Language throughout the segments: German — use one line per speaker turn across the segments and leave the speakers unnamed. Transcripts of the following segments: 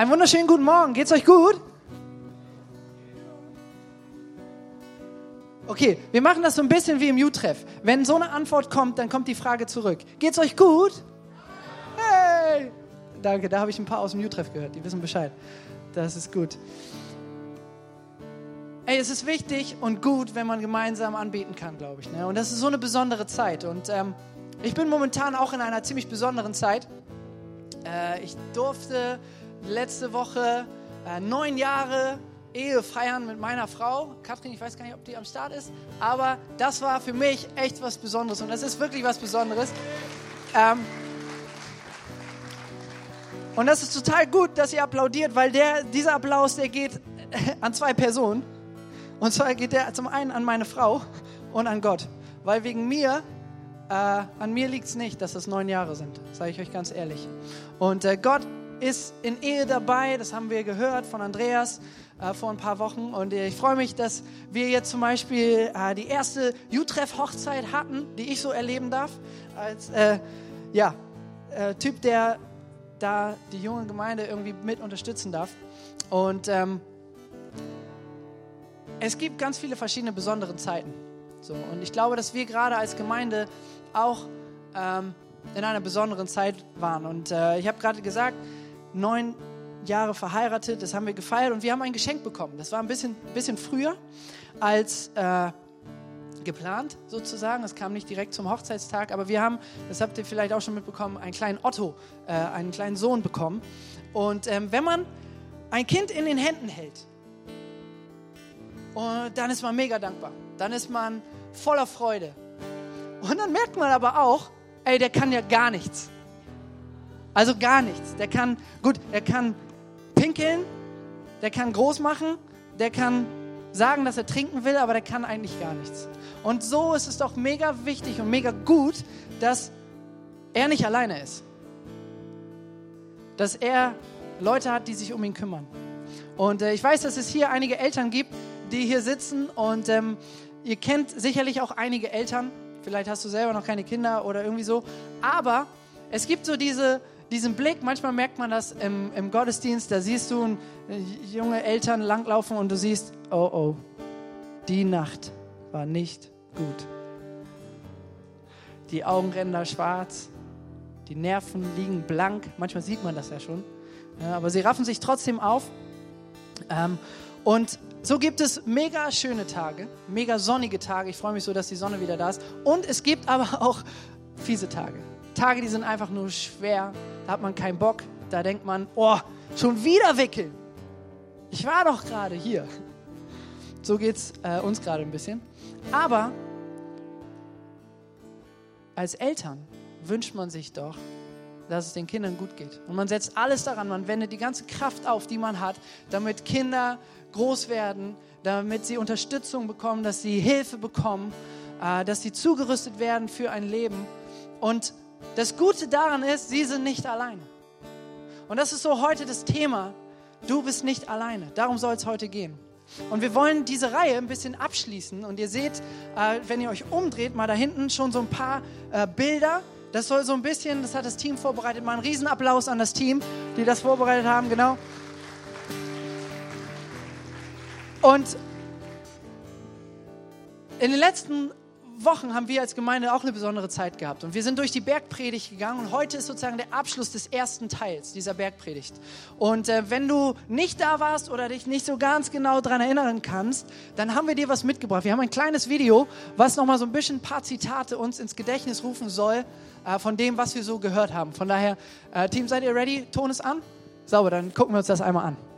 Einen wunderschönen guten Morgen. Geht's euch gut? Okay, wir machen das so ein bisschen wie im U-Treff. Wenn so eine Antwort kommt, dann kommt die Frage zurück. Geht's euch gut? Hey! Danke, da habe ich ein paar aus dem U-Treff gehört. Die wissen Bescheid. Das ist gut. Ey, es ist wichtig und gut, wenn man gemeinsam anbeten kann, glaube ich. Ne? Und das ist so eine besondere Zeit. Und ähm, ich bin momentan auch in einer ziemlich besonderen Zeit. Äh, ich durfte letzte Woche äh, neun Jahre Ehe feiern mit meiner Frau. Katrin, ich weiß gar nicht, ob die am Start ist, aber das war für mich echt was Besonderes und das ist wirklich was Besonderes. Ähm und das ist total gut, dass ihr applaudiert, weil der, dieser Applaus, der geht an zwei Personen. Und zwar geht der zum einen an meine Frau und an Gott. Weil wegen mir, äh, an mir liegt es nicht, dass es neun Jahre sind, sage ich euch ganz ehrlich. Und äh, Gott ist in Ehe dabei, das haben wir gehört von Andreas äh, vor ein paar Wochen. Und ich freue mich, dass wir jetzt zum Beispiel äh, die erste U-Treff-Hochzeit hatten, die ich so erleben darf, als äh, ja, äh, Typ, der da die junge Gemeinde irgendwie mit unterstützen darf. Und ähm, es gibt ganz viele verschiedene besondere Zeiten. So, und ich glaube, dass wir gerade als Gemeinde auch ähm, in einer besonderen Zeit waren. Und äh, ich habe gerade gesagt, neun Jahre verheiratet, das haben wir gefeiert und wir haben ein Geschenk bekommen. Das war ein bisschen, bisschen früher als äh, geplant sozusagen. Es kam nicht direkt zum Hochzeitstag, aber wir haben, das habt ihr vielleicht auch schon mitbekommen, einen kleinen Otto, äh, einen kleinen Sohn bekommen. Und ähm, wenn man ein Kind in den Händen hält, und dann ist man mega dankbar. Dann ist man voller Freude. Und dann merkt man aber auch, ey, der kann ja gar nichts. Also gar nichts. Der kann, gut, er kann pinkeln, der kann groß machen, der kann sagen, dass er trinken will, aber der kann eigentlich gar nichts. Und so ist es doch mega wichtig und mega gut, dass er nicht alleine ist. Dass er Leute hat, die sich um ihn kümmern. Und äh, ich weiß, dass es hier einige Eltern gibt, die hier sitzen und ähm, ihr kennt sicherlich auch einige Eltern. Vielleicht hast du selber noch keine Kinder oder irgendwie so. Aber es gibt so diese, diesen Blick, manchmal merkt man das im, im Gottesdienst, da siehst du äh, junge Eltern langlaufen und du siehst, oh oh, die Nacht war nicht gut. Die Augenränder schwarz, die Nerven liegen blank, manchmal sieht man das ja schon, ja, aber sie raffen sich trotzdem auf. Ähm, und so gibt es mega schöne Tage, mega sonnige Tage. Ich freue mich so, dass die Sonne wieder da ist. Und es gibt aber auch fiese Tage. Tage, die sind einfach nur schwer. Da hat man keinen Bock. Da denkt man, oh, schon wieder wickeln. Ich war doch gerade hier. So geht es äh, uns gerade ein bisschen. Aber als Eltern wünscht man sich doch, dass es den Kindern gut geht. Und man setzt alles daran, man wendet die ganze Kraft auf, die man hat, damit Kinder groß werden, damit sie Unterstützung bekommen, dass sie Hilfe bekommen, äh, dass sie zugerüstet werden für ein Leben. Und das Gute daran ist, sie sind nicht alleine. Und das ist so heute das Thema. Du bist nicht alleine. Darum soll es heute gehen. Und wir wollen diese Reihe ein bisschen abschließen. Und ihr seht, äh, wenn ihr euch umdreht, mal da hinten schon so ein paar äh, Bilder. Das soll so ein bisschen, das hat das Team vorbereitet. Mal einen Riesenapplaus an das Team, die das vorbereitet haben, genau. Und in den letzten Wochen haben wir als Gemeinde auch eine besondere Zeit gehabt. Und wir sind durch die Bergpredigt gegangen und heute ist sozusagen der Abschluss des ersten Teils dieser Bergpredigt. Und äh, wenn du nicht da warst oder dich nicht so ganz genau daran erinnern kannst, dann haben wir dir was mitgebracht. Wir haben ein kleines Video, was nochmal so ein bisschen ein paar Zitate uns ins Gedächtnis rufen soll äh, von dem, was wir so gehört haben. Von daher, äh, Team, seid ihr ready? Ton ist an? Sauber, dann gucken wir uns das einmal an.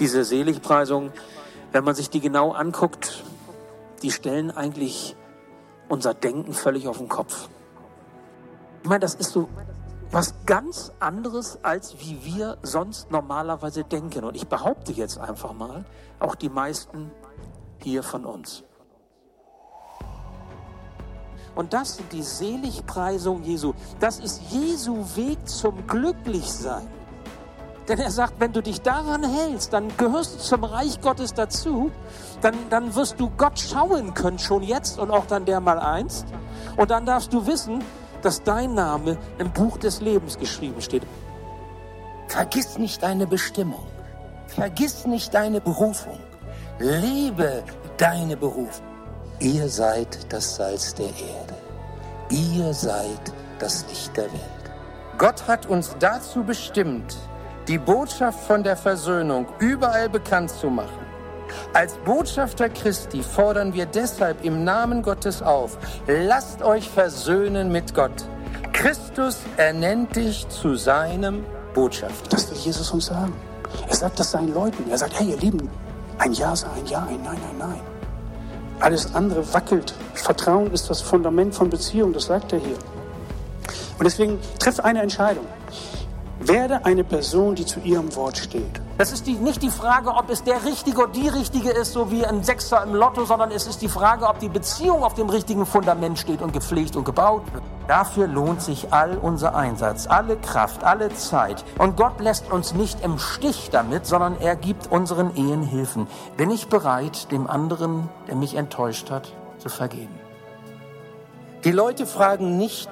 Diese Seligpreisung, wenn man sich die genau anguckt, die stellen eigentlich unser Denken völlig auf den Kopf. Ich meine, das ist so was ganz anderes, als wie wir sonst normalerweise denken. Und ich behaupte jetzt einfach mal, auch die meisten hier von uns. Und das sind die Seligpreisung Jesu. Das ist Jesu Weg zum Glücklichsein. Denn er sagt, wenn du dich daran hältst, dann gehörst du zum Reich Gottes dazu, dann, dann wirst du Gott schauen können, schon jetzt und auch dann der mal einst. Und dann darfst du wissen, dass dein Name im Buch des Lebens geschrieben steht.
Vergiss nicht deine Bestimmung. Vergiss nicht deine Berufung. Lebe deine Berufung. Ihr seid das Salz der Erde. Ihr seid das Licht der Welt. Gott hat uns dazu bestimmt, die Botschaft von der Versöhnung überall bekannt zu machen. Als Botschafter Christi fordern wir deshalb im Namen Gottes auf, lasst euch versöhnen mit Gott. Christus ernennt dich zu seinem Botschafter.
Das will Jesus uns sagen. Er sagt das seinen Leuten. Er sagt, hey ihr Lieben, ein Ja sei ein Ja, ein Nein, ein Nein. Alles andere wackelt. Vertrauen ist das Fundament von Beziehung, das sagt er hier. Und deswegen trifft eine Entscheidung. Werde eine Person, die zu ihrem Wort steht.
Das ist die, nicht die Frage, ob es der Richtige oder die Richtige ist, so wie ein Sechser im Lotto, sondern es ist die Frage, ob die Beziehung auf dem richtigen Fundament steht und gepflegt und gebaut wird. Dafür lohnt sich all unser Einsatz, alle Kraft, alle Zeit. Und Gott lässt uns nicht im Stich damit, sondern er gibt unseren Ehen Hilfen. Bin ich bereit, dem anderen, der mich enttäuscht hat, zu vergeben?
Die Leute fragen nicht,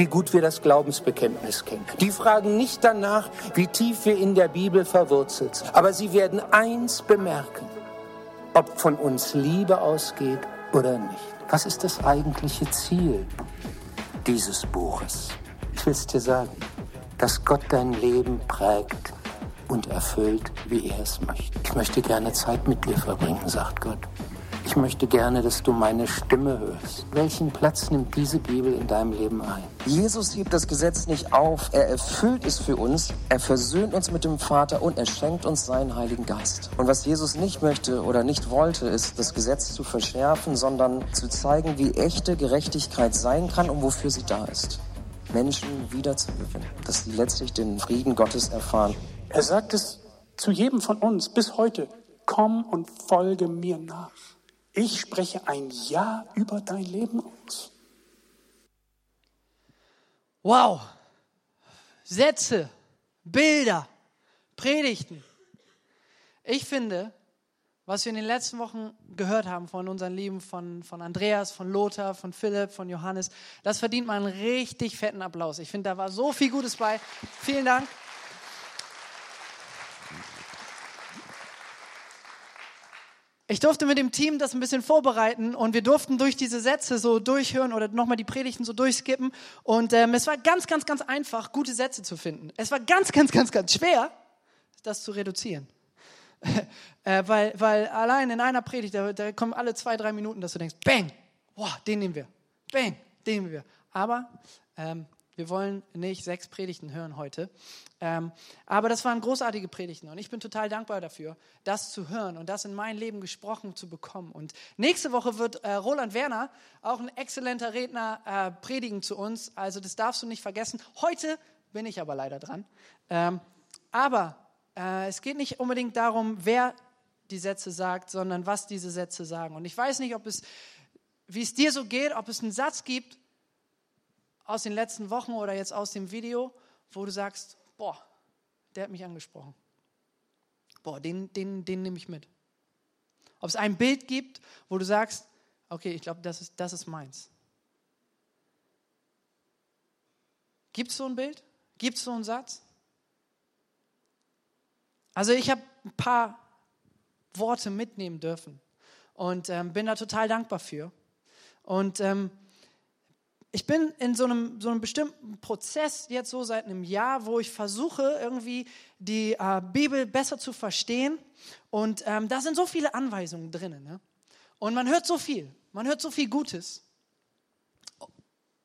wie gut wir das Glaubensbekenntnis kennen. Die fragen nicht danach, wie tief wir in der Bibel verwurzelt sind. Aber sie werden eins bemerken, ob von uns Liebe ausgeht oder nicht. Was ist das eigentliche Ziel dieses Buches? Ich will es dir sagen, dass Gott dein Leben prägt und erfüllt, wie er es möchte. Ich möchte gerne Zeit mit dir verbringen, sagt Gott. Ich möchte gerne, dass du meine Stimme hörst. Welchen Platz nimmt diese Bibel in deinem Leben ein?
Jesus hebt das Gesetz nicht auf, er erfüllt es für uns, er versöhnt uns mit dem Vater und er schenkt uns seinen Heiligen Geist. Und was Jesus nicht möchte oder nicht wollte, ist, das Gesetz zu verschärfen, sondern zu zeigen, wie echte Gerechtigkeit sein kann und wofür sie da ist. Menschen wiederzugewinnen, dass sie letztlich den Frieden Gottes erfahren.
Er sagt es zu jedem von uns bis heute, komm und folge mir nach. Ich spreche ein Ja über dein Leben aus.
Wow. Sätze, Bilder, Predigten. Ich finde, was wir in den letzten Wochen gehört haben von unseren Lieben, von, von Andreas, von Lothar, von Philipp, von Johannes, das verdient mal einen richtig fetten Applaus. Ich finde, da war so viel Gutes bei. Vielen Dank. Ich durfte mit dem Team das ein bisschen vorbereiten und wir durften durch diese Sätze so durchhören oder nochmal die Predigten so durchskippen. Und ähm, es war ganz, ganz, ganz einfach, gute Sätze zu finden. Es war ganz, ganz, ganz, ganz schwer, das zu reduzieren. äh, weil, weil allein in einer Predigt, da, da, kommen alle zwei, drei Minuten, dass du denkst, bang, boah, den nehmen wir, bang, den nehmen wir. Aber ähm, wir wollen nicht sechs Predigten hören heute. Ähm, aber das waren großartige Predigten und ich bin total dankbar dafür, das zu hören und das in mein Leben gesprochen zu bekommen. Und nächste Woche wird äh, Roland Werner, auch ein exzellenter Redner, äh, predigen zu uns. Also das darfst du nicht vergessen. Heute bin ich aber leider dran. Ähm, aber äh, es geht nicht unbedingt darum, wer die Sätze sagt, sondern was diese Sätze sagen. Und ich weiß nicht, ob es, wie es dir so geht, ob es einen Satz gibt, aus den letzten Wochen oder jetzt aus dem Video, wo du sagst, boah, der hat mich angesprochen. Boah, den, den, den nehme ich mit. Ob es ein Bild gibt, wo du sagst, okay, ich glaube, das ist, das ist meins. Gibt es so ein Bild? Gibt es so einen Satz? Also ich habe ein paar Worte mitnehmen dürfen und ähm, bin da total dankbar für. Und ähm, ich bin in so einem, so einem bestimmten Prozess jetzt so seit einem Jahr, wo ich versuche, irgendwie die äh, Bibel besser zu verstehen. Und ähm, da sind so viele Anweisungen drin. Ne? Und man hört so viel, man hört so viel Gutes.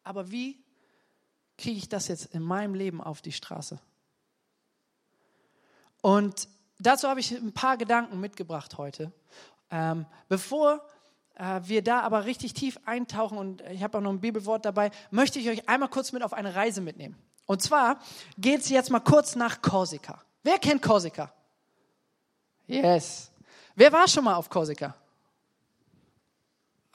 Aber wie kriege ich das jetzt in meinem Leben auf die Straße? Und dazu habe ich ein paar Gedanken mitgebracht heute. Ähm, bevor wir da aber richtig tief eintauchen und ich habe auch noch ein Bibelwort dabei, möchte ich euch einmal kurz mit auf eine Reise mitnehmen. Und zwar geht es jetzt mal kurz nach Korsika. Wer kennt Korsika? Yes. Wer war schon mal auf Korsika?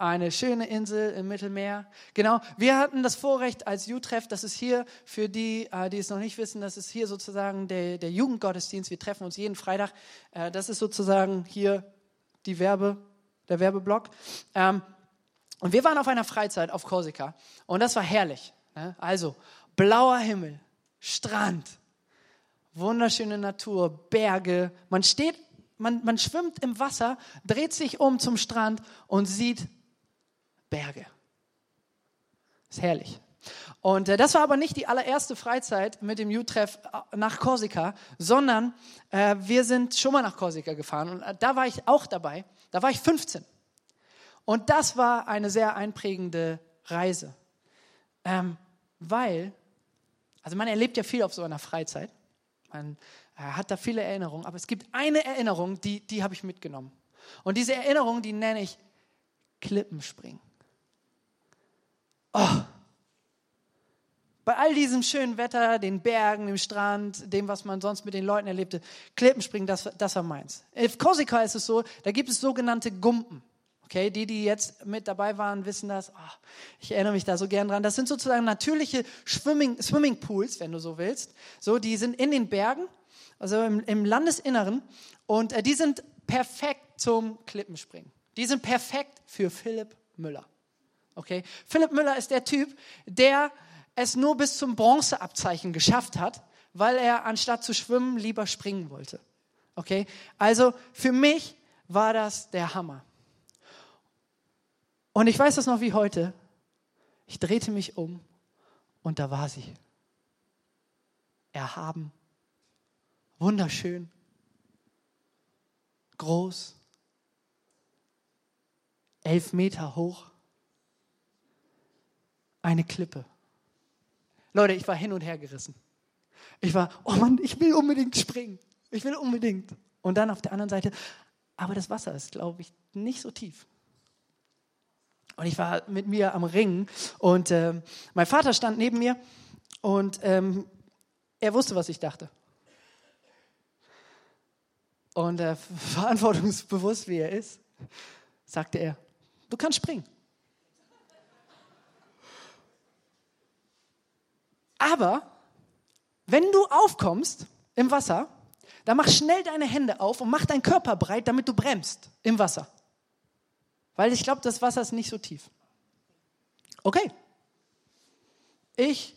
eine schöne Insel im Mittelmeer. Genau, wir hatten das Vorrecht als Jutreff, das ist hier für die, äh, die es noch nicht wissen, das ist hier sozusagen der, der Jugendgottesdienst. Wir treffen uns jeden Freitag. Äh, das ist sozusagen hier die Werbe, der Werbeblock. Ähm, und wir waren auf einer Freizeit auf Korsika und das war herrlich. Ne? Also blauer Himmel, Strand, wunderschöne Natur, Berge. Man steht, man, man schwimmt im Wasser, dreht sich um zum Strand und sieht Berge. Ist herrlich. Und äh, das war aber nicht die allererste Freizeit mit dem U-Treff äh, nach Korsika, sondern äh, wir sind schon mal nach Korsika gefahren und äh, da war ich auch dabei. Da war ich 15. Und das war eine sehr einprägende Reise, ähm, weil, also man erlebt ja viel auf so einer Freizeit, man äh, hat da viele Erinnerungen, aber es gibt eine Erinnerung, die, die habe ich mitgenommen. Und diese Erinnerung, die nenne ich Klippenspringen. Oh. Bei all diesem schönen Wetter, den Bergen, dem Strand, dem, was man sonst mit den Leuten erlebte, Klippenspringen, das, das war meins. Auf Korsika ist es so, da gibt es sogenannte Gumpen. Okay, die, die jetzt mit dabei waren, wissen das. Oh, ich erinnere mich da so gern dran. Das sind sozusagen natürliche Swimming, Swimmingpools, wenn du so willst. So, die sind in den Bergen, also im, im Landesinneren. Und äh, die sind perfekt zum Klippenspringen. Die sind perfekt für Philipp Müller. Okay? Philipp Müller ist der Typ, der es nur bis zum Bronzeabzeichen geschafft hat, weil er anstatt zu schwimmen lieber springen wollte. Okay? Also für mich war das der Hammer. Und ich weiß das noch wie heute. Ich drehte mich um und da war sie. Erhaben, wunderschön, groß, elf Meter hoch, eine Klippe. Leute, ich war hin und her gerissen. Ich war, oh Mann, ich will unbedingt springen. Ich will unbedingt. Und dann auf der anderen Seite, aber das Wasser ist, glaube ich, nicht so tief. Und ich war mit mir am Ringen und äh, mein Vater stand neben mir und ähm, er wusste, was ich dachte. Und äh, verantwortungsbewusst wie er ist, sagte er, du kannst springen. Aber wenn du aufkommst im Wasser, dann mach schnell deine Hände auf und mach deinen Körper breit, damit du bremst im Wasser. Weil ich glaube, das Wasser ist nicht so tief. Okay. Ich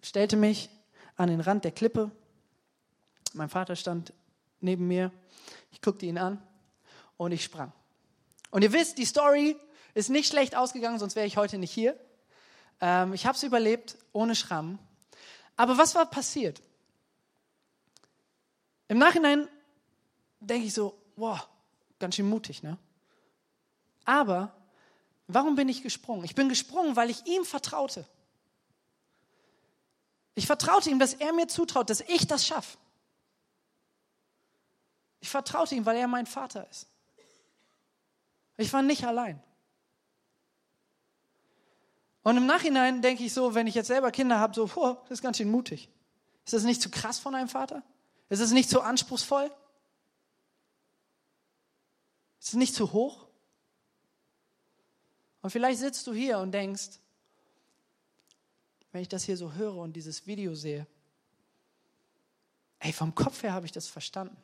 stellte mich an den Rand der Klippe. Mein Vater stand neben mir. Ich guckte ihn an und ich sprang. Und ihr wisst, die Story ist nicht schlecht ausgegangen, sonst wäre ich heute nicht hier. Ähm, ich habe es überlebt, ohne Schramm. Aber was war passiert? Im Nachhinein denke ich so, wow, ganz schön mutig, ne? Aber warum bin ich gesprungen? Ich bin gesprungen, weil ich ihm vertraute. Ich vertraute ihm, dass er mir zutraut, dass ich das schaffe. Ich vertraute ihm, weil er mein Vater ist. Ich war nicht allein. Und im Nachhinein denke ich so, wenn ich jetzt selber Kinder habe, so, boah, das ist ganz schön mutig. Ist das nicht zu krass von einem Vater? Ist es nicht zu anspruchsvoll? Ist es nicht zu hoch? Und vielleicht sitzt du hier und denkst, wenn ich das hier so höre und dieses Video sehe, ey, vom Kopf her habe ich das verstanden.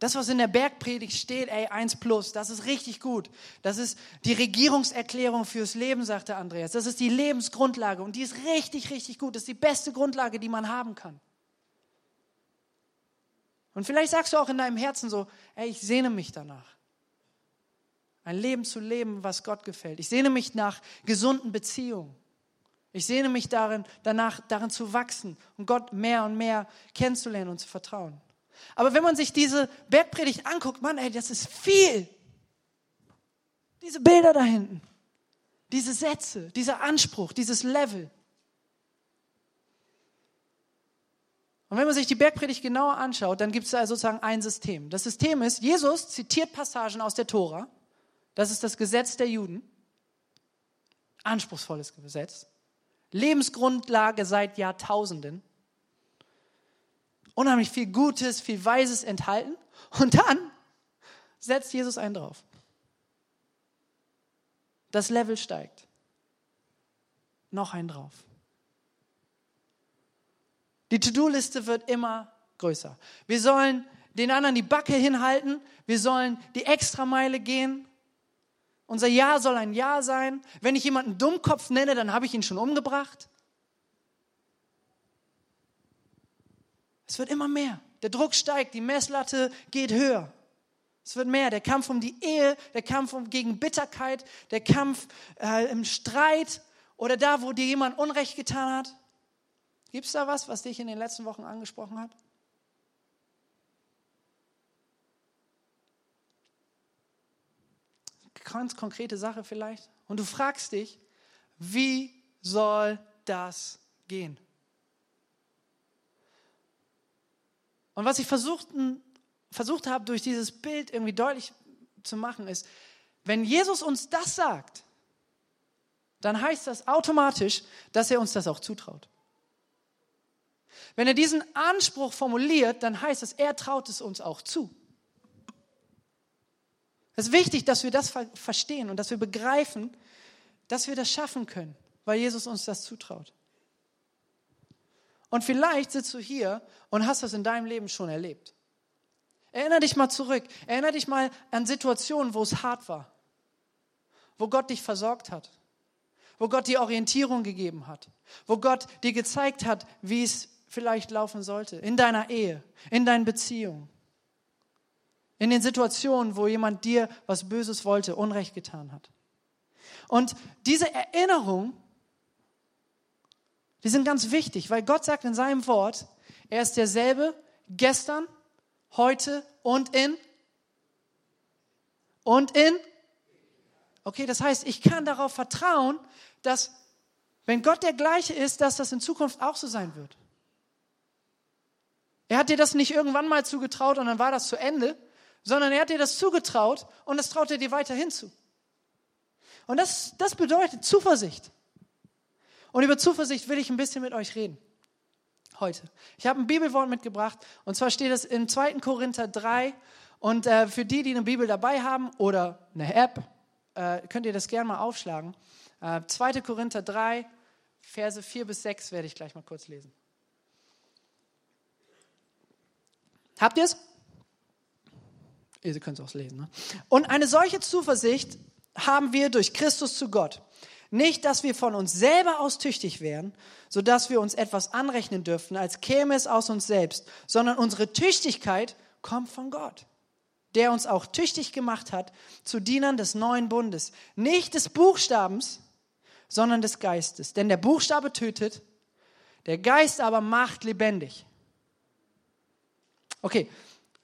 Das, was in der Bergpredigt steht, ey, eins plus, das ist richtig gut. Das ist die Regierungserklärung fürs Leben, sagte Andreas. Das ist die Lebensgrundlage und die ist richtig, richtig gut. Das ist die beste Grundlage, die man haben kann. Und vielleicht sagst du auch in deinem Herzen so, ey, ich sehne mich danach. Ein Leben zu leben, was Gott gefällt. Ich sehne mich nach gesunden Beziehungen. Ich sehne mich darin, danach, darin zu wachsen und Gott mehr und mehr kennenzulernen und zu vertrauen. Aber wenn man sich diese Bergpredigt anguckt, Mann, ey, das ist viel. Diese Bilder da hinten, diese Sätze, dieser Anspruch, dieses Level. Und wenn man sich die Bergpredigt genauer anschaut, dann gibt es da sozusagen ein System. Das System ist, Jesus zitiert Passagen aus der Tora das ist das Gesetz der Juden. Anspruchsvolles Gesetz. Lebensgrundlage seit Jahrtausenden. Unheimlich viel Gutes, viel Weises enthalten. Und dann setzt Jesus einen drauf. das Level steigt. Noch ein drauf. Die To-Do-Liste wird immer größer. Wir sollen den anderen die Backe hinhalten. Wir sollen die Extrameile gehen. Unser Ja soll ein Ja sein. Wenn ich jemanden Dummkopf nenne, dann habe ich ihn schon umgebracht. Es wird immer mehr. Der Druck steigt, die Messlatte geht höher. Es wird mehr. Der Kampf um die Ehe, der Kampf um, gegen Bitterkeit, der Kampf äh, im Streit oder da, wo dir jemand Unrecht getan hat. Gibt es da was, was dich in den letzten Wochen angesprochen hat? Ganz konkrete Sache vielleicht. Und du fragst dich, wie soll das gehen? Und was ich versucht, versucht habe, durch dieses Bild irgendwie deutlich zu machen, ist, wenn Jesus uns das sagt, dann heißt das automatisch, dass er uns das auch zutraut. Wenn er diesen Anspruch formuliert, dann heißt es, er traut es uns auch zu. Es ist wichtig, dass wir das verstehen und dass wir begreifen, dass wir das schaffen können, weil Jesus uns das zutraut. Und vielleicht sitzt du hier und hast das in deinem Leben schon erlebt. Erinner dich mal zurück. Erinner dich mal an Situationen, wo es hart war. Wo Gott dich versorgt hat. Wo Gott dir Orientierung gegeben hat. Wo Gott dir gezeigt hat, wie es vielleicht laufen sollte. In deiner Ehe, in deinen Beziehungen. In den Situationen, wo jemand dir was Böses wollte, Unrecht getan hat. Und diese Erinnerung die sind ganz wichtig, weil Gott sagt in seinem Wort, er ist derselbe gestern, heute und in und in. Okay, das heißt, ich kann darauf vertrauen, dass wenn Gott der gleiche ist, dass das in Zukunft auch so sein wird. Er hat dir das nicht irgendwann mal zugetraut und dann war das zu Ende, sondern er hat dir das zugetraut und das traut er dir weiterhin zu. Und das, das bedeutet Zuversicht. Und über Zuversicht will ich ein bisschen mit euch reden. Heute. Ich habe ein Bibelwort mitgebracht und zwar steht es in 2. Korinther 3. Und äh, für die, die eine Bibel dabei haben oder eine App, äh, könnt ihr das gerne mal aufschlagen. Äh, 2. Korinther 3, Verse 4 bis 6 werde ich gleich mal kurz lesen. Habt ihr es? Ihr könnt es auch lesen. Ne? Und eine solche Zuversicht haben wir durch Christus zu Gott. Nicht, dass wir von uns selber aus tüchtig wären, sodass wir uns etwas anrechnen dürften, als käme es aus uns selbst, sondern unsere Tüchtigkeit kommt von Gott, der uns auch tüchtig gemacht hat zu Dienern des neuen Bundes. Nicht des Buchstabens, sondern des Geistes. Denn der Buchstabe tötet, der Geist aber macht lebendig. Okay,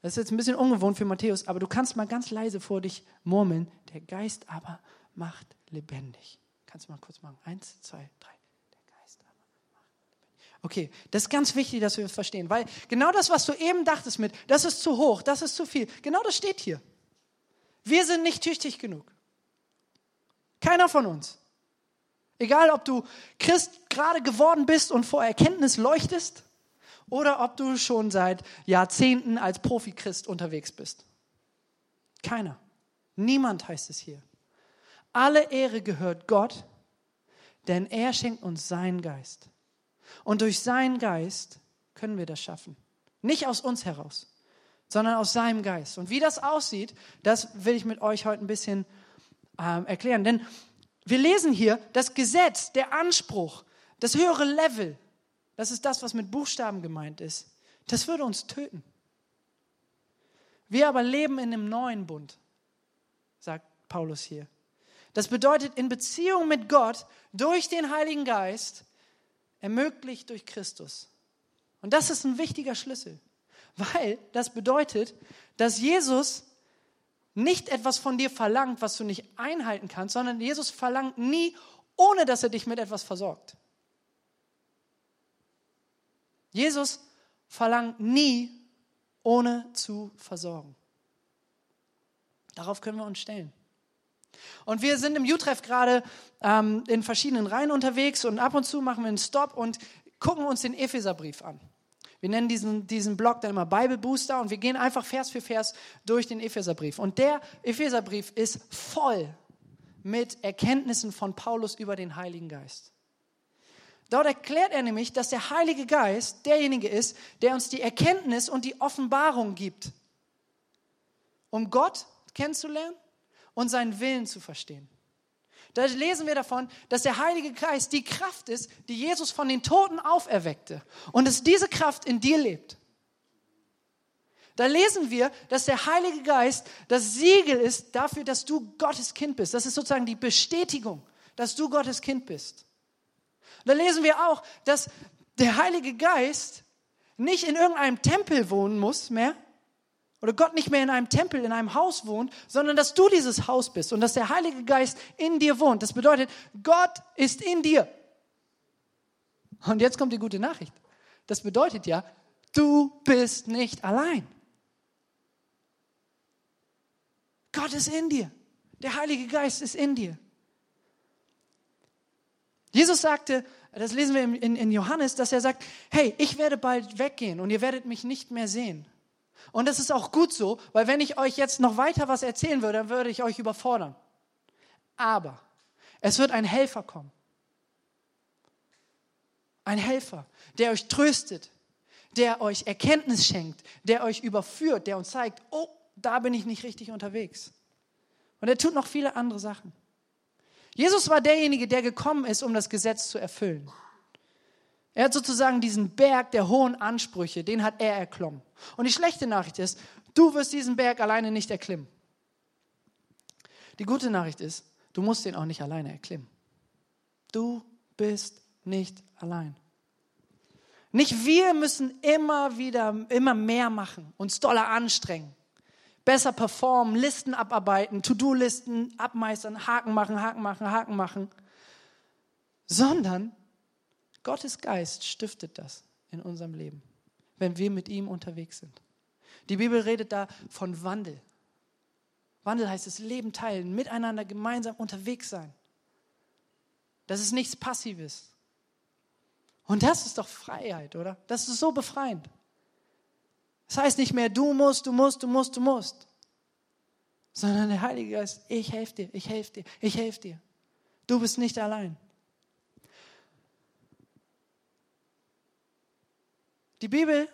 das ist jetzt ein bisschen ungewohnt für Matthäus, aber du kannst mal ganz leise vor dich murmeln. Der Geist aber macht lebendig. Kannst du mal kurz machen? Eins, zwei, drei. Der Geist Okay, das ist ganz wichtig, dass wir das verstehen, weil genau das, was du eben dachtest mit, das ist zu hoch, das ist zu viel, genau das steht hier. Wir sind nicht tüchtig genug. Keiner von uns. Egal, ob du Christ gerade geworden bist und vor Erkenntnis leuchtest oder ob du schon seit Jahrzehnten als Profi-Christ unterwegs bist. Keiner. Niemand heißt es hier. Alle Ehre gehört Gott, denn er schenkt uns seinen Geist. Und durch seinen Geist können wir das schaffen. Nicht aus uns heraus, sondern aus seinem Geist. Und wie das aussieht, das will ich mit euch heute ein bisschen ähm, erklären. Denn wir lesen hier, das Gesetz, der Anspruch, das höhere Level, das ist das, was mit Buchstaben gemeint ist, das würde uns töten. Wir aber leben in einem neuen Bund, sagt Paulus hier. Das bedeutet, in Beziehung mit Gott durch den Heiligen Geist, ermöglicht durch Christus. Und das ist ein wichtiger Schlüssel, weil das bedeutet, dass Jesus nicht etwas von dir verlangt, was du nicht einhalten kannst, sondern Jesus verlangt nie, ohne dass er dich mit etwas versorgt. Jesus verlangt nie, ohne zu versorgen. Darauf können wir uns stellen. Und wir sind im U-Treff gerade ähm, in verschiedenen Reihen unterwegs und ab und zu machen wir einen Stop und gucken uns den Epheserbrief an. Wir nennen diesen, diesen Blog dann immer Bible Booster und wir gehen einfach Vers für Vers durch den Epheserbrief. Und der Epheserbrief ist voll mit Erkenntnissen von Paulus über den Heiligen Geist. Dort erklärt er nämlich, dass der Heilige Geist derjenige ist, der uns die Erkenntnis und die Offenbarung gibt, um Gott kennenzulernen und seinen Willen zu verstehen. Da lesen wir davon, dass der Heilige Geist die Kraft ist, die Jesus von den Toten auferweckte und dass diese Kraft in dir lebt. Da lesen wir, dass der Heilige Geist das Siegel ist dafür, dass du Gottes Kind bist. Das ist sozusagen die Bestätigung, dass du Gottes Kind bist. Da lesen wir auch, dass der Heilige Geist nicht in irgendeinem Tempel wohnen muss mehr, oder Gott nicht mehr in einem Tempel, in einem Haus wohnt, sondern dass du dieses Haus bist und dass der Heilige Geist in dir wohnt. Das bedeutet, Gott ist in dir. Und jetzt kommt die gute Nachricht. Das bedeutet ja, du bist nicht allein. Gott ist in dir. Der Heilige Geist ist in dir. Jesus sagte, das lesen wir in, in, Johannes, dass er sagt, hey, ich werde bald weggehen und ihr werdet mich nicht mehr sehen. Und das ist auch gut so, weil wenn ich euch jetzt noch weiter was erzählen würde, dann würde ich euch überfordern. Aber es wird ein Helfer kommen. Ein Helfer, der euch tröstet, der euch Erkenntnis schenkt, der euch überführt, der uns zeigt, oh, da bin ich nicht richtig unterwegs. Und er tut noch viele andere Sachen. Jesus war derjenige, der gekommen ist, um das Gesetz zu erfüllen. Er hat sozusagen diesen Berg der hohen Ansprüche, den hat er erklommen. Und die schlechte Nachricht ist, du wirst diesen Berg alleine nicht erklimmen. Die gute Nachricht ist, du musst den auch nicht alleine erklimmen. Du bist nicht allein. Nicht wir müssen immer wieder, immer mehr machen, uns doller anstrengen besser performen, Listen abarbeiten, To-Do-Listen abmeistern, Haken machen, Haken machen, Haken machen, sondern Gottes Geist stiftet das in unserem Leben, wenn wir mit ihm unterwegs sind. Die Bibel redet da von Wandel. Wandel heißt es Leben teilen, miteinander gemeinsam unterwegs sein. Das ist nichts Passives. Und das ist doch Freiheit, oder? Das ist so befreiend. Das heißt nicht mehr, du musst, du musst, du musst, du musst. Sondern der Heilige Geist, ich helfe dir, ich helfe dir, ich helfe dir. Du bist nicht allein. Die Bibel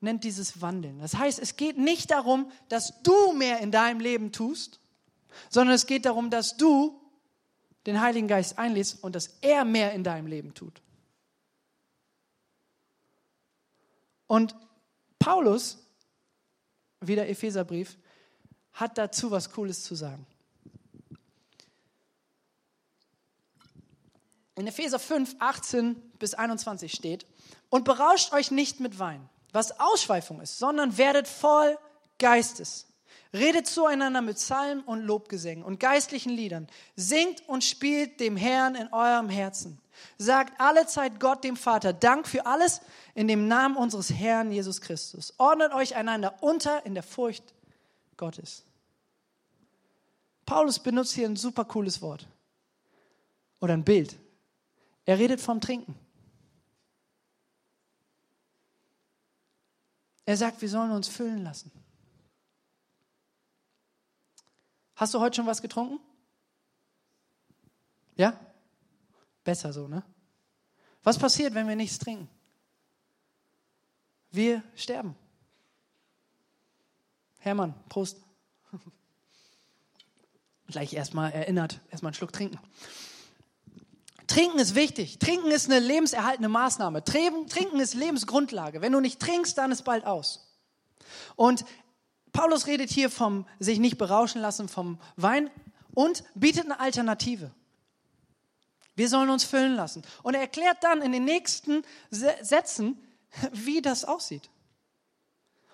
nennt dieses Wandeln. Das heißt, es geht nicht darum, dass du mehr in deinem Leben tust, sondern es geht darum, dass du den Heiligen Geist einlädst und dass er mehr in deinem Leben tut. Und Paulus, wieder Epheserbrief, hat dazu was Cooles zu sagen. In Epheser 5, 18 bis 21 steht, und berauscht euch nicht mit Wein, was Ausschweifung ist, sondern werdet voll Geistes. Redet zueinander mit Psalmen und Lobgesängen und geistlichen Liedern. Singt und spielt dem Herrn in eurem Herzen. Sagt alle Zeit Gott, dem Vater, Dank für alles in dem Namen unseres Herrn Jesus Christus. Ordnet euch einander unter in der Furcht Gottes. Paulus benutzt hier ein super cooles Wort oder ein Bild. Er redet vom Trinken. Er sagt, wir sollen uns füllen lassen. Hast du heute schon was getrunken? Ja? Besser so, ne? Was passiert, wenn wir nichts trinken? Wir sterben. Hermann, Prost. Gleich erstmal erinnert, erstmal einen Schluck trinken. Trinken ist wichtig. Trinken ist eine lebenserhaltende Maßnahme. Trinken ist Lebensgrundlage. Wenn du nicht trinkst, dann ist bald aus. Und Paulus redet hier vom sich nicht berauschen lassen vom Wein und bietet eine Alternative. Wir sollen uns füllen lassen. Und er erklärt dann in den nächsten Sätzen, wie das aussieht.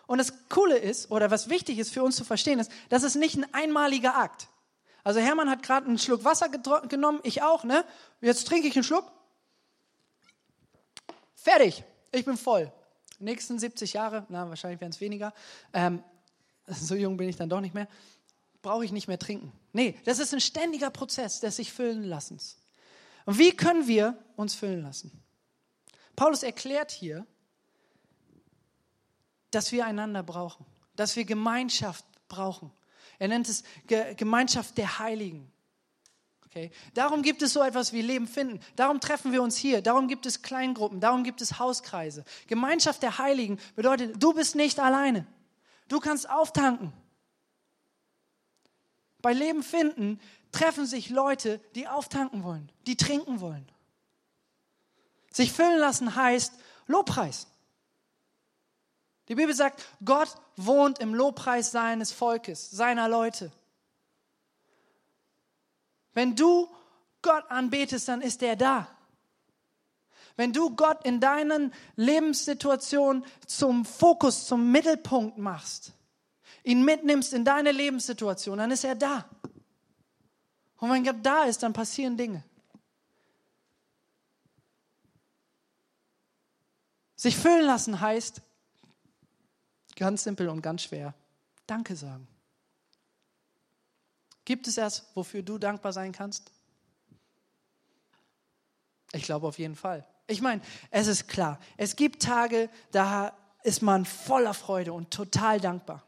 Und das Coole ist, oder was wichtig ist für uns zu verstehen, ist, das ist nicht ein einmaliger Akt. Also Hermann hat gerade einen Schluck Wasser genommen, ich auch, ne? Jetzt trinke ich einen Schluck. Fertig, ich bin voll. nächsten 70 Jahre, na wahrscheinlich werden es weniger, ähm, so jung bin ich dann doch nicht mehr, brauche ich nicht mehr trinken. Nee, das ist ein ständiger Prozess des sich füllen lassens. Und wie können wir uns füllen lassen? Paulus erklärt hier, dass wir einander brauchen, dass wir Gemeinschaft brauchen. Er nennt es Ge Gemeinschaft der Heiligen. Okay? Darum gibt es so etwas wie Leben finden. Darum treffen wir uns hier. Darum gibt es Kleingruppen. Darum gibt es Hauskreise. Gemeinschaft der Heiligen bedeutet, du bist nicht alleine. Du kannst auftanken. Bei Leben finden treffen sich Leute, die auftanken wollen, die trinken wollen. Sich füllen lassen heißt Lobpreis. Die Bibel sagt, Gott wohnt im Lobpreis seines Volkes, seiner Leute. Wenn du Gott anbetest, dann ist er da. Wenn du Gott in deinen Lebenssituationen zum Fokus, zum Mittelpunkt machst, ihn mitnimmst in deine Lebenssituation, dann ist er da. Und wenn Gott da ist, dann passieren Dinge. Sich füllen lassen heißt, ganz simpel und ganz schwer, Danke sagen. Gibt es etwas, wofür du dankbar sein kannst? Ich glaube auf jeden Fall. Ich meine, es ist klar, es gibt Tage, da ist man voller Freude und total dankbar.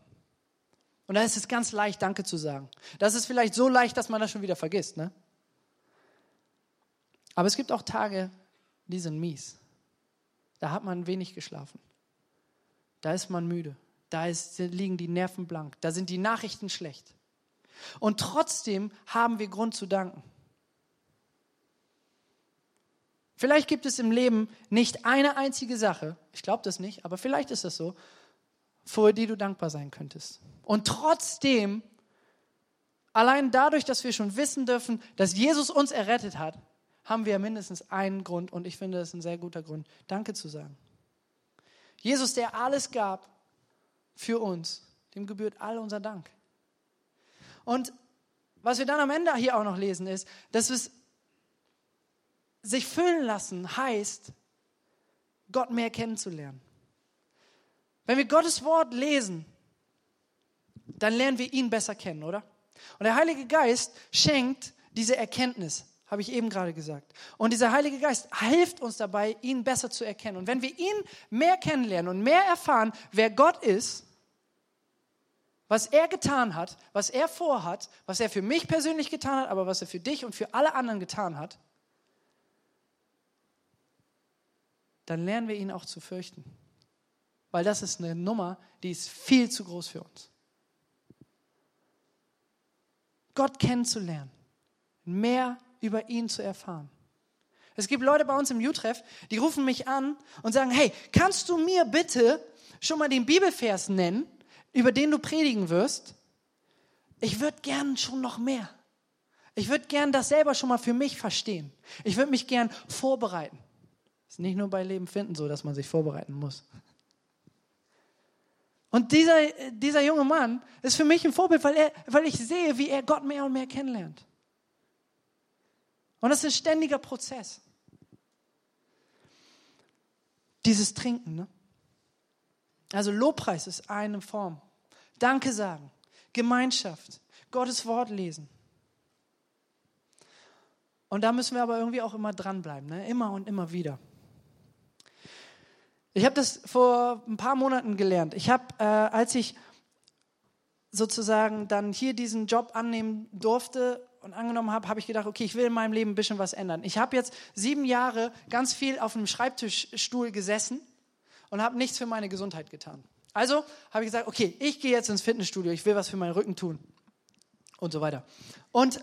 Und da ist es ganz leicht, Danke zu sagen. Das ist vielleicht so leicht, dass man das schon wieder vergisst. Ne? Aber es gibt auch Tage, die sind mies. Da hat man wenig geschlafen. Da ist man müde. Da ist, liegen die Nerven blank. Da sind die Nachrichten schlecht. Und trotzdem haben wir Grund zu danken. Vielleicht gibt es im Leben nicht eine einzige Sache, ich glaube das nicht, aber vielleicht ist das so, vor die du dankbar sein könntest. Und trotzdem, allein dadurch, dass wir schon wissen dürfen, dass Jesus uns errettet hat, haben wir mindestens einen Grund, und ich finde das ein sehr guter Grund, Danke zu sagen. Jesus, der alles gab für uns, dem gebührt all unser Dank. Und was wir dann am Ende hier auch noch lesen, ist, dass es sich füllen lassen heißt, Gott mehr kennenzulernen. Wenn wir Gottes Wort lesen, dann lernen wir ihn besser kennen, oder? Und der Heilige Geist schenkt diese Erkenntnis, habe ich eben gerade gesagt. Und dieser Heilige Geist hilft uns dabei, ihn besser zu erkennen. Und wenn wir ihn mehr kennenlernen und mehr erfahren, wer Gott ist, was er getan hat, was er vorhat, was er für mich persönlich getan hat, aber was er für dich und für alle anderen getan hat, dann lernen wir ihn auch zu fürchten. Weil das ist eine Nummer, die ist viel zu groß für uns. Gott kennenzulernen, mehr über ihn zu erfahren. Es gibt Leute bei uns im U-Treff, die rufen mich an und sagen, hey, kannst du mir bitte schon mal den Bibelvers nennen, über den du predigen wirst? Ich würde gern schon noch mehr. Ich würde gern das selber schon mal für mich verstehen. Ich würde mich gern vorbereiten. Ist nicht nur bei Leben finden so, dass man sich vorbereiten muss. Und dieser, dieser junge Mann ist für mich ein Vorbild, weil, er, weil ich sehe, wie er Gott mehr und mehr kennenlernt. Und das ist ein ständiger Prozess. Dieses Trinken. Ne? Also Lobpreis ist eine Form. Danke sagen, Gemeinschaft, Gottes Wort lesen. Und da müssen wir aber irgendwie auch immer dranbleiben, ne? immer und immer wieder. Ich habe das vor ein paar Monaten gelernt. Ich habe, äh, als ich sozusagen dann hier diesen Job annehmen durfte und angenommen habe, habe ich gedacht, okay, ich will in meinem Leben ein bisschen was ändern. Ich habe jetzt sieben Jahre ganz viel auf einem Schreibtischstuhl gesessen und habe nichts für meine Gesundheit getan. Also habe ich gesagt, okay, ich gehe jetzt ins Fitnessstudio, ich will was für meinen Rücken tun und so weiter. Und,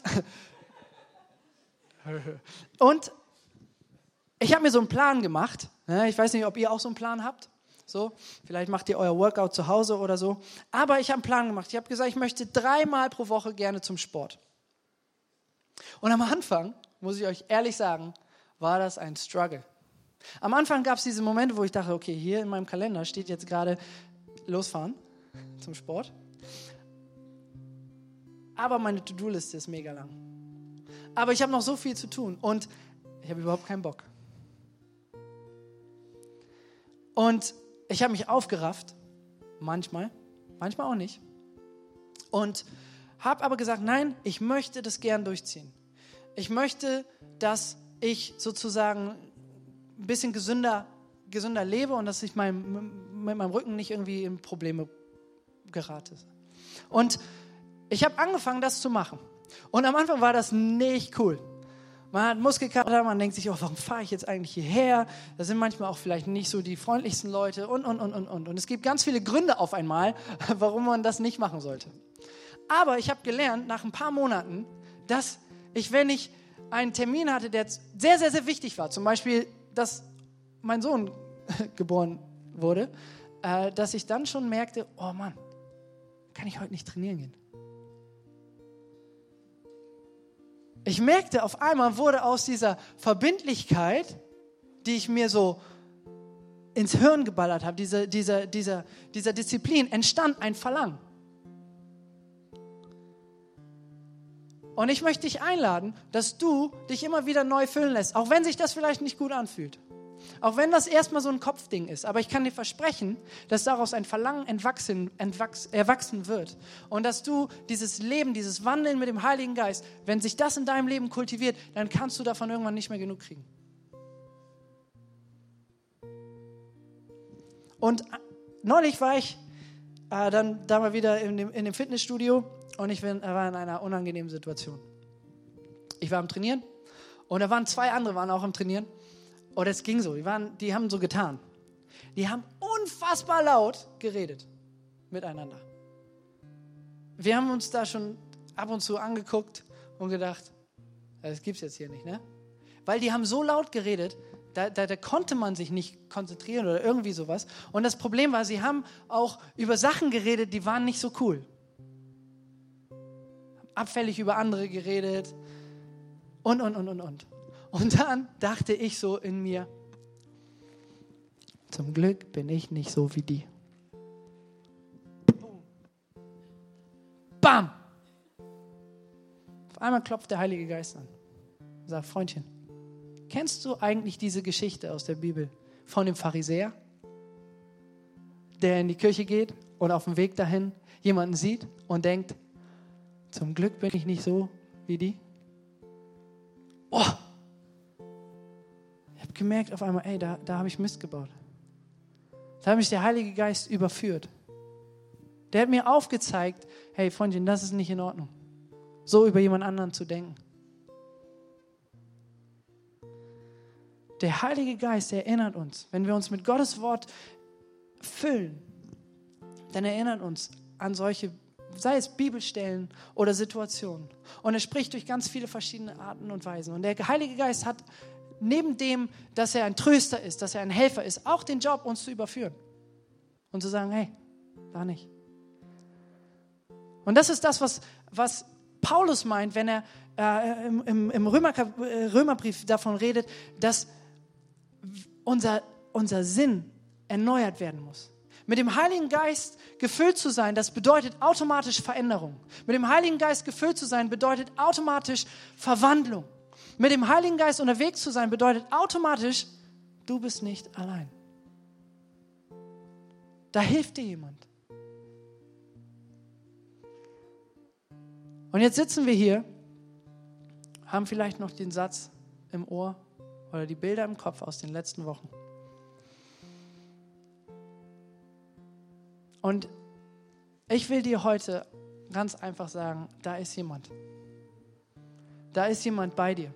und ich habe mir so einen Plan gemacht. Ich weiß nicht, ob ihr auch so einen Plan habt. So, vielleicht macht ihr euer Workout zu Hause oder so. Aber ich habe einen Plan gemacht. Ich habe gesagt, ich möchte dreimal pro Woche gerne zum Sport. Und am Anfang, muss ich euch ehrlich sagen, war das ein Struggle. Am Anfang gab es diese Momente, wo ich dachte, okay, hier in meinem Kalender steht jetzt gerade losfahren zum Sport. Aber meine To-Do-Liste ist mega lang. Aber ich habe noch so viel zu tun und ich habe überhaupt keinen Bock. Und ich habe mich aufgerafft, manchmal, manchmal auch nicht. Und habe aber gesagt, nein, ich möchte das gern durchziehen. Ich möchte, dass ich sozusagen ein bisschen gesünder, gesünder lebe und dass ich mein, mit meinem Rücken nicht irgendwie in Probleme gerate. Und ich habe angefangen, das zu machen. Und am Anfang war das nicht cool. Man hat Muskelkater, man denkt sich, oh, warum fahre ich jetzt eigentlich hierher? Da sind manchmal auch vielleicht nicht so die freundlichsten Leute und, und, und, und, und. Und es gibt ganz viele Gründe auf einmal, warum man das nicht machen sollte. Aber ich habe gelernt, nach ein paar Monaten, dass ich, wenn ich einen Termin hatte, der sehr, sehr, sehr wichtig war, zum Beispiel, dass mein Sohn geboren wurde, äh, dass ich dann schon merkte, oh Mann, kann ich heute nicht trainieren gehen. Ich merkte, auf einmal wurde aus dieser Verbindlichkeit, die ich mir so ins Hirn geballert habe, diese, diese, dieser, dieser Disziplin, entstand ein Verlangen. Und ich möchte dich einladen, dass du dich immer wieder neu füllen lässt, auch wenn sich das vielleicht nicht gut anfühlt. Auch wenn das erstmal so ein Kopfding ist. Aber ich kann dir versprechen, dass daraus ein Verlangen entwachsen, entwachs, erwachsen wird. Und dass du dieses Leben, dieses Wandeln mit dem Heiligen Geist, wenn sich das in deinem Leben kultiviert, dann kannst du davon irgendwann nicht mehr genug kriegen. Und neulich war ich äh, dann da mal wieder in dem, in dem Fitnessstudio und ich war in einer unangenehmen Situation. Ich war am Trainieren und da waren zwei andere waren auch am Trainieren oder es ging so, die, waren, die haben so getan. Die haben unfassbar laut geredet miteinander. Wir haben uns da schon ab und zu angeguckt und gedacht, das gibt es jetzt hier nicht, ne? Weil die haben so laut geredet, da, da, da, konnte man sich nicht konzentrieren oder irgendwie sowas. Und das Problem war, sie haben auch über Sachen geredet, die waren nicht so cool. Abfällig über andere geredet und, und, und, und, und. Und dann dachte ich so in mir, zum Glück bin ich nicht so wie die. Bam! Auf einmal klopft der Heilige Geist an und sagt, Freundchen, kennst du eigentlich diese Geschichte aus der Bibel von dem Pharisäer, der in die Kirche geht und auf dem Weg dahin jemanden sieht und denkt, zum Glück bin ich nicht so wie die? Oh! gemerkt auf einmal, ey, da, da habe ich Mist gebaut. Da hat mich der Heilige Geist überführt. Der hat mir aufgezeigt, hey Freundchen, das ist nicht in Ordnung. So über jemand anderen zu denken. Der Heilige Geist erinnert uns, wenn wir uns mit Gottes Wort füllen, dann erinnert uns an solche, sei es Bibelstellen oder Situationen. Und er spricht durch ganz viele verschiedene Arten und Weisen. Und der Heilige Geist hat neben dem, dass er ein Tröster ist, dass er ein Helfer ist, auch den Job, uns zu überführen. Und zu sagen, hey, da nicht. Und das ist das, was, was Paulus meint, wenn er äh, im, im Römer, äh, Römerbrief davon redet, dass unser, unser Sinn erneuert werden muss. Mit dem Heiligen Geist gefüllt zu sein, das bedeutet automatisch Veränderung. Mit dem Heiligen Geist gefüllt zu sein, bedeutet automatisch Verwandlung. Mit dem Heiligen Geist unterwegs zu sein, bedeutet automatisch, du bist nicht allein. Da hilft dir jemand. Und jetzt sitzen wir hier, haben vielleicht noch den Satz im Ohr oder die Bilder im Kopf aus den letzten Wochen. Und ich will dir heute ganz einfach sagen, da ist jemand. Da ist jemand bei dir.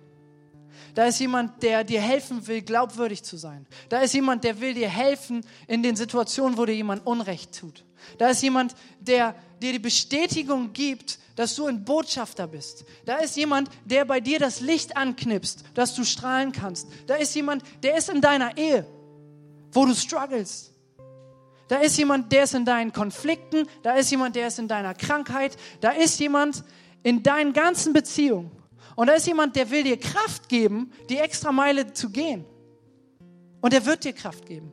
Da ist jemand, der dir helfen will, glaubwürdig zu sein. Da ist jemand, der will dir helfen in den Situationen, wo dir jemand Unrecht tut. Da ist jemand, der dir die Bestätigung gibt, dass du ein Botschafter bist. Da ist jemand, der bei dir das Licht anknipst, dass du strahlen kannst. Da ist jemand, der ist in deiner Ehe, wo du struggles. Da ist jemand, der ist in deinen Konflikten. Da ist jemand, der ist in deiner Krankheit. Da ist jemand in deinen ganzen Beziehungen. Und da ist jemand, der will dir Kraft geben, die extra Meile zu gehen. Und er wird dir Kraft geben.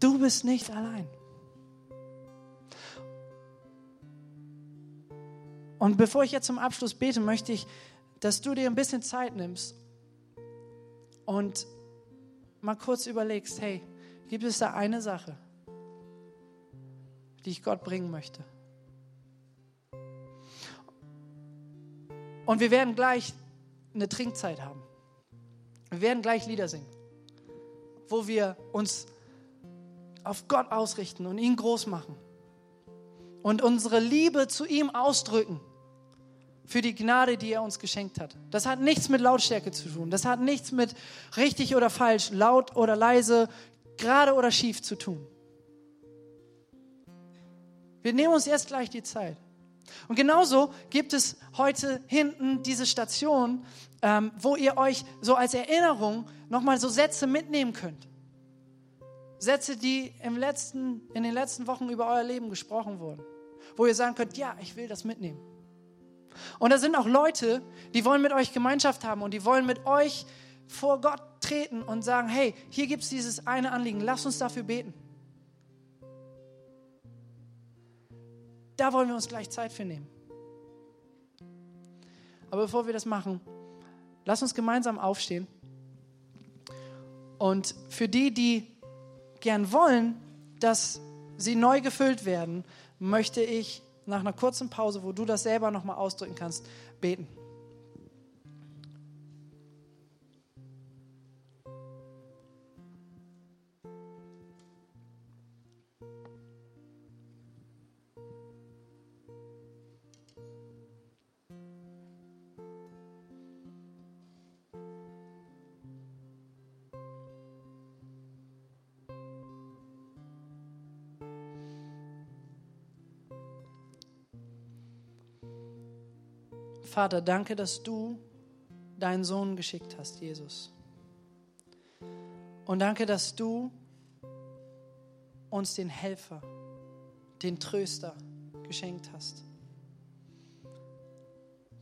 Du bist nicht allein. Und bevor ich jetzt zum Abschluss bete, möchte ich, dass du dir ein bisschen Zeit nimmst und mal kurz überlegst, hey, gibt es da eine Sache, die ich Gott bringen möchte? Und wir werden gleich eine Trinkzeit haben. Wir werden gleich Lieder singen, wo wir uns auf Gott ausrichten und ihn groß machen. und unsere Liebe zu ihm ausdrücken für die Gnade, die er uns geschenkt hat. Das hat nichts mit Lautstärke zu tun. Das hat nichts mit richtig oder falsch, laut oder leise, gerade oder schief zu tun. Wir nehmen uns jetzt gleich die Zeit. Und genauso gibt es heute hinten diese Station, ähm, wo ihr euch so als Erinnerung nochmal so Sätze mitnehmen könnt. Sätze, die im letzten, in den letzten Wochen über euer Leben gesprochen wurden. Wo ihr sagen könnt, ja, ich will das mitnehmen. Und da sind auch Leute, die wollen mit euch Gemeinschaft haben und die wollen mit euch vor Gott treten und sagen, hey, hier gibt es dieses eine Anliegen, lass uns dafür beten. Da wollen wir uns gleich Zeit für nehmen. Aber bevor wir das machen, lass uns gemeinsam aufstehen. Und für die, die gern wollen, dass sie neu gefüllt werden, möchte ich nach einer kurzen Pause, wo du das selber nochmal ausdrücken kannst, beten. Vater, danke, dass du deinen Sohn geschickt hast, Jesus. Und danke, dass du uns den Helfer, den Tröster geschenkt hast.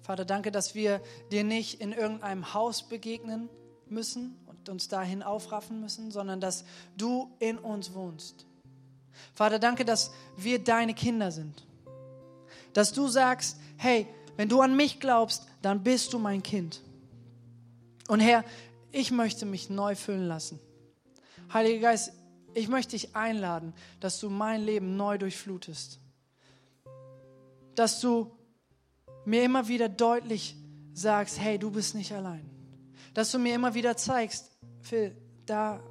Vater, danke, dass wir dir nicht in irgendeinem Haus begegnen müssen und uns dahin aufraffen müssen, sondern dass du in uns wohnst. Vater, danke, dass wir deine Kinder sind. Dass du sagst, hey, wenn du an mich glaubst, dann bist du mein Kind. Und Herr, ich möchte mich neu füllen lassen. Heiliger Geist, ich möchte dich einladen, dass du mein Leben neu durchflutest. Dass du mir immer wieder deutlich sagst, hey, du bist nicht allein. Dass du mir immer wieder zeigst, Phil, da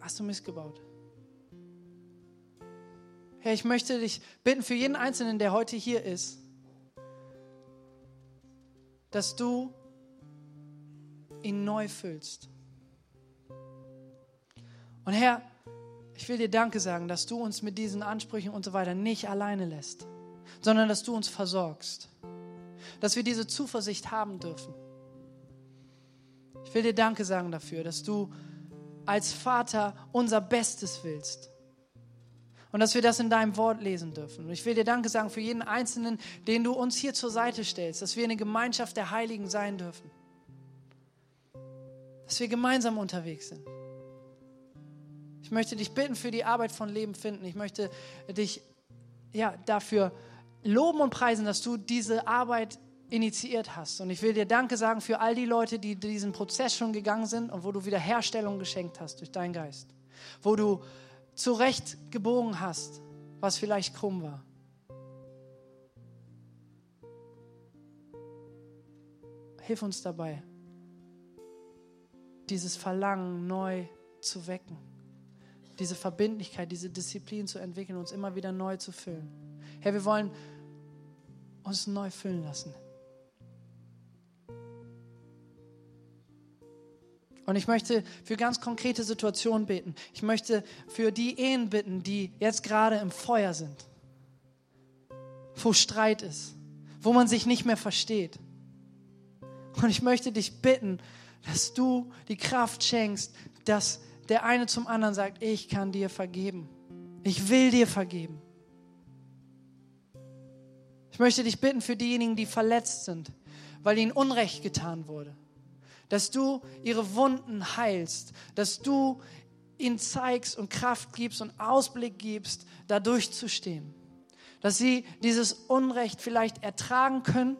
hast du missgebaut. Herr, ich möchte dich bitten für jeden Einzelnen, der heute hier ist, dass du ihn neu füllst. Und Herr, ich will dir Danke sagen, dass du uns mit diesen Ansprüchen und so weiter nicht alleine lässt, sondern dass du uns versorgst, dass wir diese Zuversicht haben dürfen. Ich will dir Danke sagen dafür, dass du als Vater unser Bestes willst und dass wir das in deinem Wort lesen dürfen. Und ich will dir Danke sagen für jeden Einzelnen, den du uns hier zur Seite stellst, dass wir eine Gemeinschaft der Heiligen sein dürfen. Dass wir gemeinsam unterwegs sind. Ich möchte dich bitten für die Arbeit von Leben finden. Ich möchte dich ja, dafür loben und preisen, dass du diese Arbeit initiiert hast. Und ich will dir Danke sagen für all die Leute, die diesen Prozess schon gegangen sind und wo du Wiederherstellung geschenkt hast durch deinen Geist. Wo du zurechtgebogen hast, was vielleicht krumm war. Hilf uns dabei, dieses Verlangen neu zu wecken, diese Verbindlichkeit, diese Disziplin zu entwickeln, uns immer wieder neu zu füllen. Herr, wir wollen uns neu füllen lassen. Und ich möchte für ganz konkrete Situationen beten. Ich möchte für die Ehen bitten, die jetzt gerade im Feuer sind, wo Streit ist, wo man sich nicht mehr versteht. Und ich möchte dich bitten, dass du die Kraft schenkst, dass der eine zum anderen sagt, ich kann dir vergeben. Ich will dir vergeben. Ich möchte dich bitten für diejenigen, die verletzt sind, weil ihnen Unrecht getan wurde dass du ihre Wunden heilst, dass du ihnen zeigst und Kraft gibst und Ausblick gibst, da durchzustehen. Dass sie dieses Unrecht vielleicht ertragen können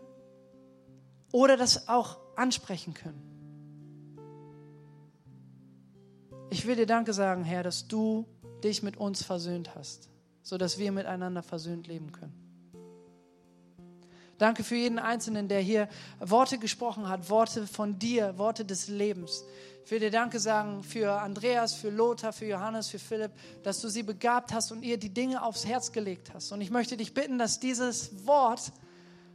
oder das auch ansprechen können. Ich will dir Danke sagen, Herr, dass du dich mit uns versöhnt hast, sodass wir miteinander versöhnt leben können. Danke für jeden Einzelnen, der hier Worte gesprochen hat, Worte von dir, Worte des Lebens. Ich will dir Danke sagen für Andreas, für Lothar, für Johannes, für Philipp, dass du sie begabt hast und ihr die Dinge aufs Herz gelegt hast. Und ich möchte dich bitten, dass dieses Wort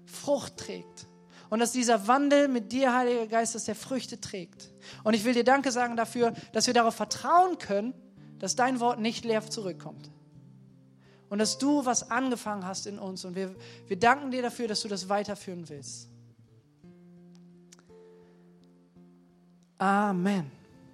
Frucht trägt. Und dass dieser Wandel mit dir, Heiliger Geist, dass der Früchte trägt. Und ich will dir Danke sagen dafür, dass wir darauf vertrauen können, dass dein Wort nicht leer zurückkommt. Und dass du was angefangen hast in uns. Und wir, wir danken dir dafür, dass du das weiterführen willst. Amen.